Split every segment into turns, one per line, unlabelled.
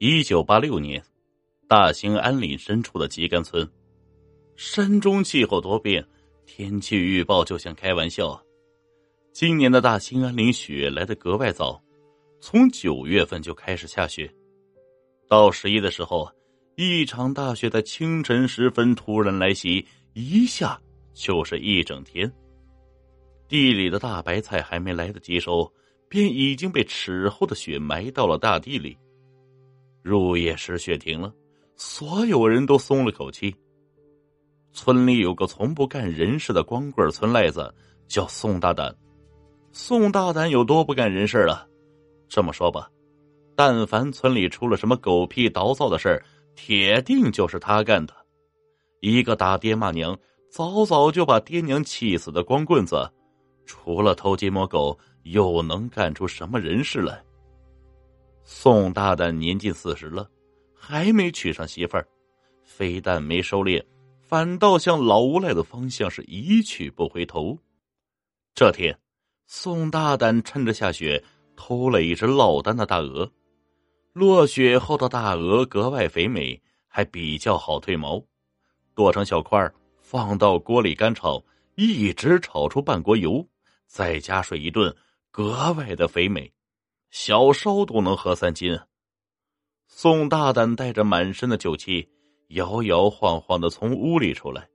一九八六年，大兴安岭深处的秸秆村，山中气候多变，天气预报就像开玩笑。今年的大兴安岭雪来的格外早，从九月份就开始下雪，到十一的时候，一场大雪在清晨时分突然来袭，一下就是一整天。地里的大白菜还没来得及收，便已经被尺厚的雪埋到了大地里。入夜时，雪停了，所有人都松了口气。村里有个从不干人事的光棍村赖子，叫宋大胆。宋大胆有多不干人事了？这么说吧，但凡村里出了什么狗屁倒灶的事，铁定就是他干的。一个打爹骂娘，早早就把爹娘气死的光棍子，除了偷鸡摸狗，又能干出什么人事来？宋大胆年近四十了，还没娶上媳妇儿，非但没收敛，反倒向老无赖的方向是一去不回头。这天，宋大胆趁着下雪偷了一只落单的大鹅。落雪后的大鹅格外肥美，还比较好褪毛，剁成小块放到锅里干炒，一直炒出半锅油，再加水一炖，格外的肥美。小烧都能喝三斤。宋大胆带着满身的酒气，摇摇晃晃的从屋里出来，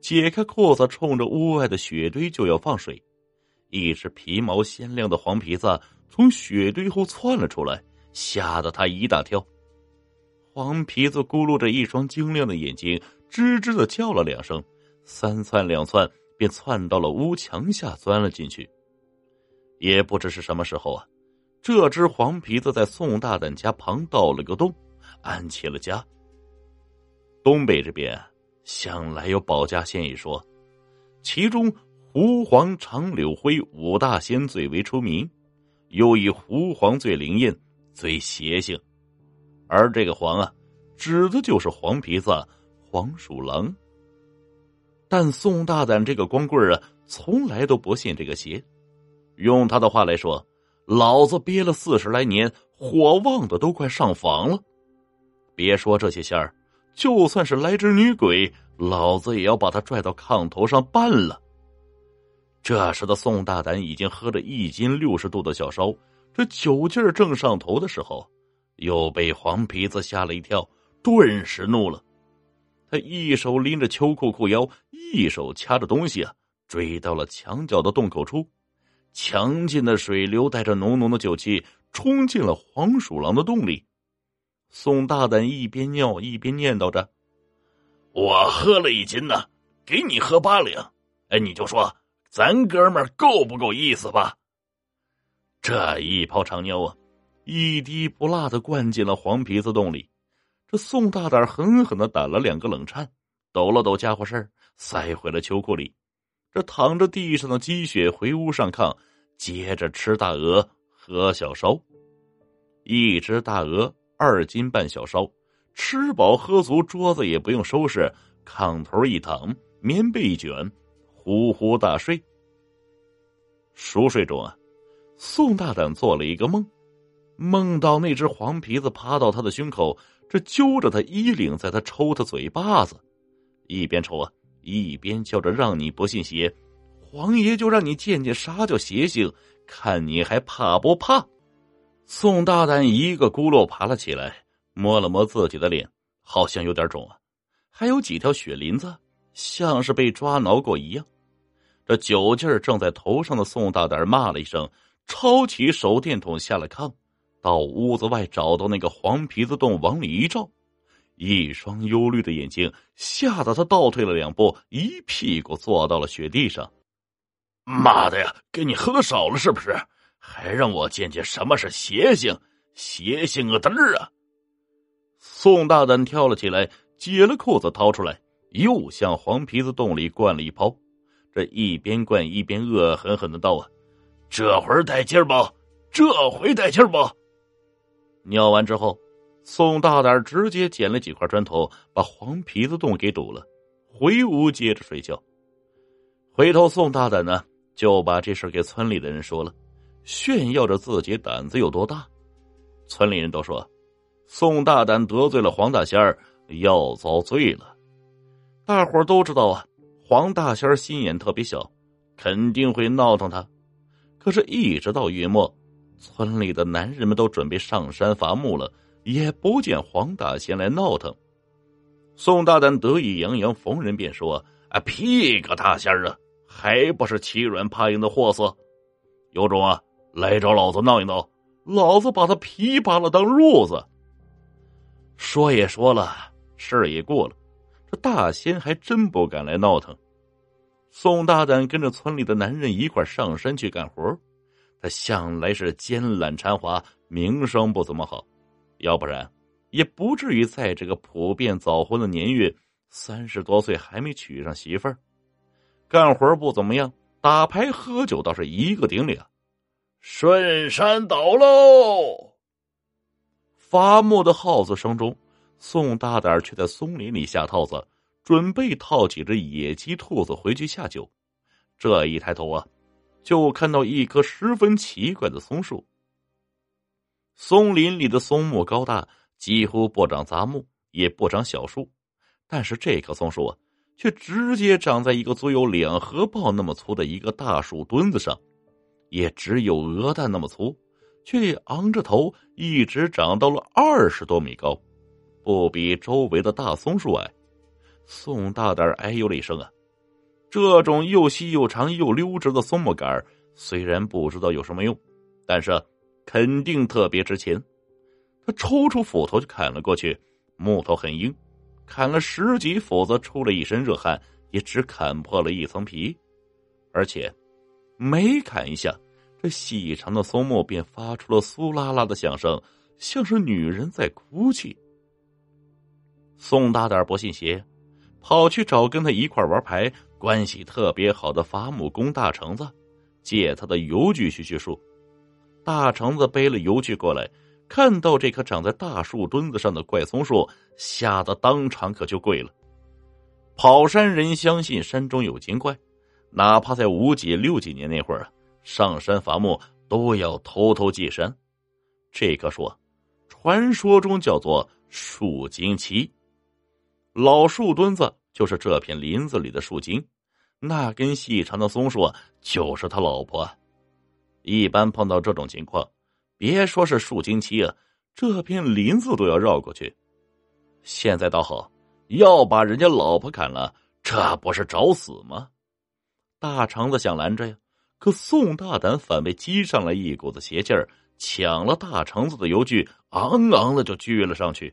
解开裤子，冲着屋外的雪堆就要放水。一只皮毛鲜亮的黄皮子从雪堆后窜了出来，吓得他一大跳。黄皮子咕噜着一双晶亮的眼睛，吱吱的叫了两声，三窜两窜便窜到了屋墙下，钻了进去。也不知是什么时候啊。这只黄皮子在宋大胆家旁倒了个洞，安起了家。东北这边向来有保家仙一说，其中狐黄长柳灰五大仙最为出名，又以狐黄最灵验、最邪性。而这个黄啊，指的就是黄皮子黄鼠狼。但宋大胆这个光棍啊，从来都不信这个邪。用他的话来说。老子憋了四十来年，火旺的都快上房了。别说这些仙儿，就算是来只女鬼，老子也要把他拽到炕头上办了。这时的宋大胆已经喝了一斤六十度的小烧，这酒劲儿正上头的时候，又被黄皮子吓了一跳，顿时怒了。他一手拎着秋裤裤腰，一手掐着东西啊，追到了墙角的洞口处。强劲的水流带着浓浓的酒气冲进了黄鼠狼的洞里。宋大胆一边尿一边念叨着：“我喝了一斤呢，给你喝八两。哎，你就说咱哥们够不够意思吧？”这一泡长尿啊，一滴不落的灌进了黄皮子洞里。这宋大胆狠狠的打了两个冷颤，抖了抖家伙事儿，塞回了秋裤里。这躺着地上的积雪回屋上炕，接着吃大鹅，喝小烧。一只大鹅，二斤半小烧，吃饱喝足，桌子也不用收拾，炕头一躺，棉被一卷，呼呼大睡。熟睡中啊，宋大胆做了一个梦，梦到那只黄皮子趴到他的胸口，这揪着他衣领，在他抽他嘴巴子，一边抽啊。一边叫着让你不信邪，皇爷就让你见见啥叫邪性，看你还怕不怕？宋大胆一个咕噜爬了起来，摸了摸自己的脸，好像有点肿啊，还有几条血淋子，像是被抓挠过一样。这酒劲儿正在头上的宋大胆骂了一声，抄起手电筒下了炕，到屋子外找到那个黄皮子洞，往里一照。一双忧虑的眼睛吓得他倒退了两步，一屁股坐到了雪地上。妈的呀，给你喝少了是不是？还让我见见什么是邪性？邪性个嘚儿啊！宋大胆跳了起来，解了裤子掏出来，又向黄皮子洞里灌了一泡。这一边灌一边恶狠狠的道：“啊，这回带劲儿不？这回带劲儿不？”尿完之后。宋大胆直接捡了几块砖头，把黄皮子洞给堵了，回屋接着睡觉。回头宋大胆呢，就把这事给村里的人说了，炫耀着自己胆子有多大。村里人都说，宋大胆得罪了黄大仙儿，要遭罪了。大伙儿都知道啊，黄大仙儿心眼特别小，肯定会闹腾他。可是，一直到月末，村里的男人们都准备上山伐木了，也不见黄大仙来闹腾。宋大胆得意洋洋，逢人便说：“啊，屁个大仙儿啊，还不是欺软怕硬的货色！有种啊，来找老子闹一闹，老子把他皮扒了当褥子。”说也说了，事儿也过了，这大仙还真不敢来闹腾。宋大胆跟着村里的男人一块上山去干活，他向来是奸懒馋滑，名声不怎么好，要不然也不至于在这个普遍早婚的年月，三十多岁还没娶上媳妇儿。干活不怎么样，打牌喝酒倒是一个顶俩。顺山倒喽！伐木的号子声中，宋大胆却在松林里下套子，准备套几只野鸡、兔子回去下酒。这一抬头啊，就看到一棵十分奇怪的松树。松林里的松木高大，几乎不长杂木，也不长小树，但是这棵松树啊，却直接长在一个足有两合抱那么粗的一个大树墩子上，也只有鹅蛋那么粗。却昂着头，一直长到了二十多米高，不比周围的大松树矮。宋大胆哎呦了一声啊！这种又细又长又溜直的松木杆虽然不知道有什么用，但是肯定特别值钱。他抽出斧头就砍了过去，木头很硬，砍了十几斧子，出了一身热汗，也只砍破了一层皮，而且每砍一下。这细长的松木便发出了苏啦啦的响声，像是女人在哭泣。宋大胆不信邪，跑去找跟他一块玩牌、关系特别好的伐木工大橙子，借他的油锯去锯树。大橙子背了油锯过来，看到这棵长在大树墩子上的怪松树，吓得当场可就跪了。跑山人相信山中有精怪，哪怕在五几六几年那会儿。上山伐木都要偷偷祭山，这棵树，传说中叫做树精妻。老树墩子就是这片林子里的树精，那根细长的松树就是他老婆。一般碰到这种情况，别说是树精妻啊，这片林子都要绕过去。现在倒好，要把人家老婆砍了，这不是找死吗？大肠子想拦着呀。可宋大胆反被激上来一股子邪劲儿，抢了大橙子的油锯，昂昂的就锯了上去，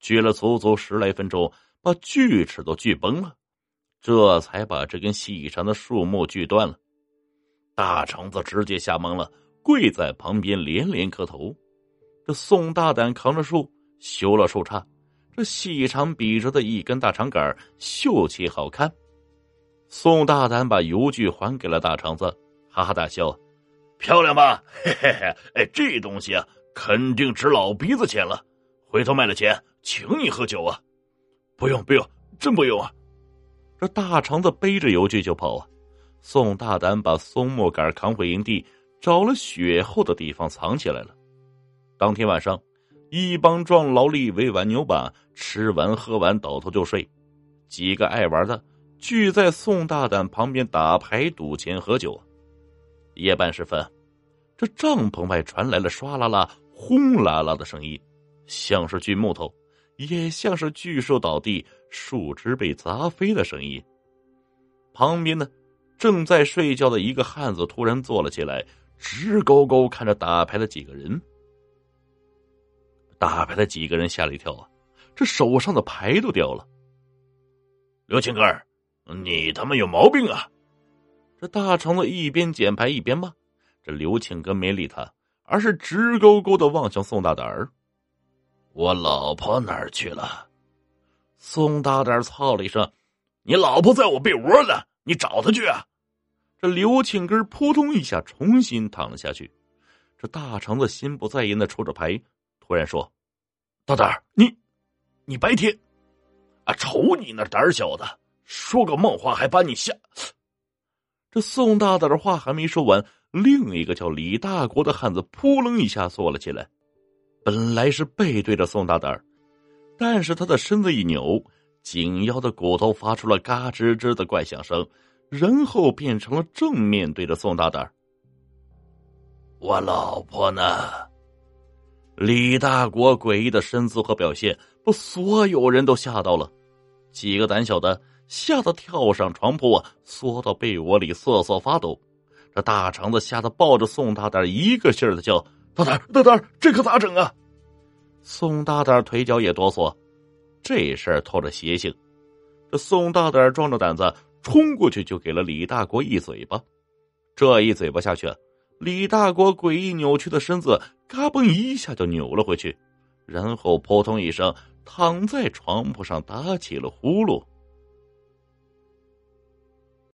锯了足足十来分钟，把锯齿都锯崩了，这才把这根细长的树木锯断了。大橙子直接吓懵了，跪在旁边连连磕头。这宋大胆扛着树修了树杈，这细长笔直的一根大长杆，秀气好看。宋大胆把油锯还给了大肠子，哈哈大笑：“漂亮吧？嘿嘿嘿！哎，这东西啊，肯定值老鼻子钱了。回头卖了钱，请你喝酒啊！”“不用，不用，真不用啊！”这大肠子背着油锯就跑啊。宋大胆把松木杆扛回营地，找了雪厚的地方藏起来了。当天晚上，一帮壮劳力喂完牛把，吃完喝完，倒头就睡。几个爱玩的。聚在宋大胆旁边打牌、赌钱、喝酒。夜半时分，这帐篷外传来了唰啦啦、轰啦啦的声音，像是锯木头，也像是巨兽倒地、树枝被砸飞的声音。旁边呢，正在睡觉的一个汉子突然坐了起来，直勾勾看着打牌的几个人。打牌的几个人吓了一跳啊，这手上的牌都掉了。刘青根儿。你他妈有毛病啊！这大虫子一边捡牌一边骂。这刘庆根没理他，而是直勾勾的望向宋大胆儿。我老婆哪儿去了？宋大胆儿操了一声：“你老婆在我被窝呢，你找她去啊！”这刘庆根扑通一下重新躺了下去。这大橙子心不在焉的抽着牌，突然说：“大胆，你，你白天，啊，瞅你那胆小的！”说个梦话还把你吓！这宋大胆的话还没说完，另一个叫李大国的汉子扑棱一下坐了起来。本来是背对着宋大胆，但是他的身子一扭，紧腰的骨头发出了嘎吱吱的怪响声，然后变成了正面对着宋大胆。我老婆呢？李大国诡异的身姿和表现，把所有人都吓到了。几个胆小的吓得跳上床铺啊，缩到被窝里瑟瑟发抖。这大肠子吓得抱着宋大胆一个劲儿的叫：“大胆大胆这可咋整啊？”宋大胆腿脚也哆嗦，这事儿透着邪性。这宋大胆壮着胆子冲过去，就给了李大国一嘴巴。这一嘴巴下去，李大国诡异扭曲的身子嘎嘣一下就扭了回去，然后扑通一声躺在床铺上打起了呼噜。